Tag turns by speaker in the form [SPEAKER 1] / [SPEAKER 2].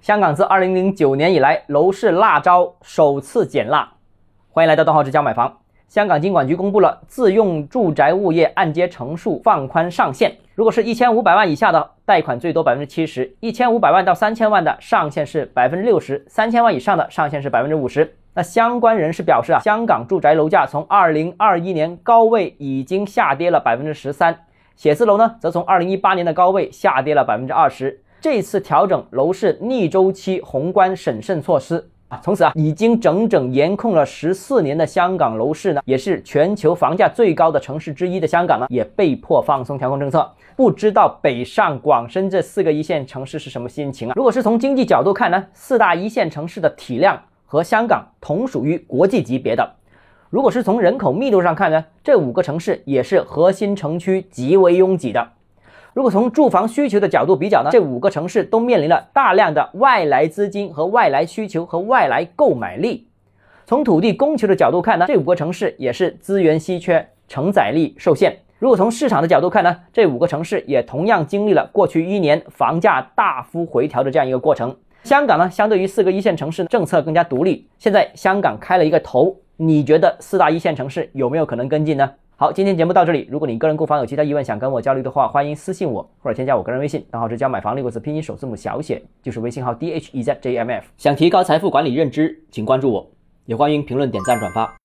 [SPEAKER 1] 香港自二零零九年以来楼市辣招首次减辣。欢迎来到东浩之家买房。香港金管局公布了自用住宅物业按揭成数放宽上限，如果是一千五百万以下的贷款最多百分之七十，一千五百万到三千万的上限是百分之六十，三千万以上的上限是百分之五十。那相关人士表示啊，香港住宅楼价从二零二一年高位已经下跌了百分之十三，写字楼呢则从二零一八年的高位下跌了百分之二十。这次调整楼市逆周期宏观审慎措施啊，从此啊，已经整整严控了十四年的香港楼市呢，也是全球房价最高的城市之一的香港呢，也被迫放松调控政策。不知道北上广深这四个一线城市是什么心情啊？如果是从经济角度看呢，四大一线城市的体量和香港同属于国际级别的。如果是从人口密度上看呢，这五个城市也是核心城区极为拥挤的。如果从住房需求的角度比较呢，这五个城市都面临了大量的外来资金和外来需求和外来购买力。从土地供求的角度看呢，这五个城市也是资源稀缺，承载力受限。如果从市场的角度看呢，这五个城市也同样经历了过去一年房价大幅回调的这样一个过程。香港呢，相对于四个一线城市，政策更加独立。现在香港开了一个头，你觉得四大一线城市有没有可能跟进呢？好，今天节目到这里。如果你个人购房有其他疑问，想跟我交流的话，欢迎私信我或者添加我个人微信，账号是加买房六个字拼音首字母小写，就是微信号 d h e z j m f。想提高财富管理认知，请关注我，也欢迎评论、点赞、转发。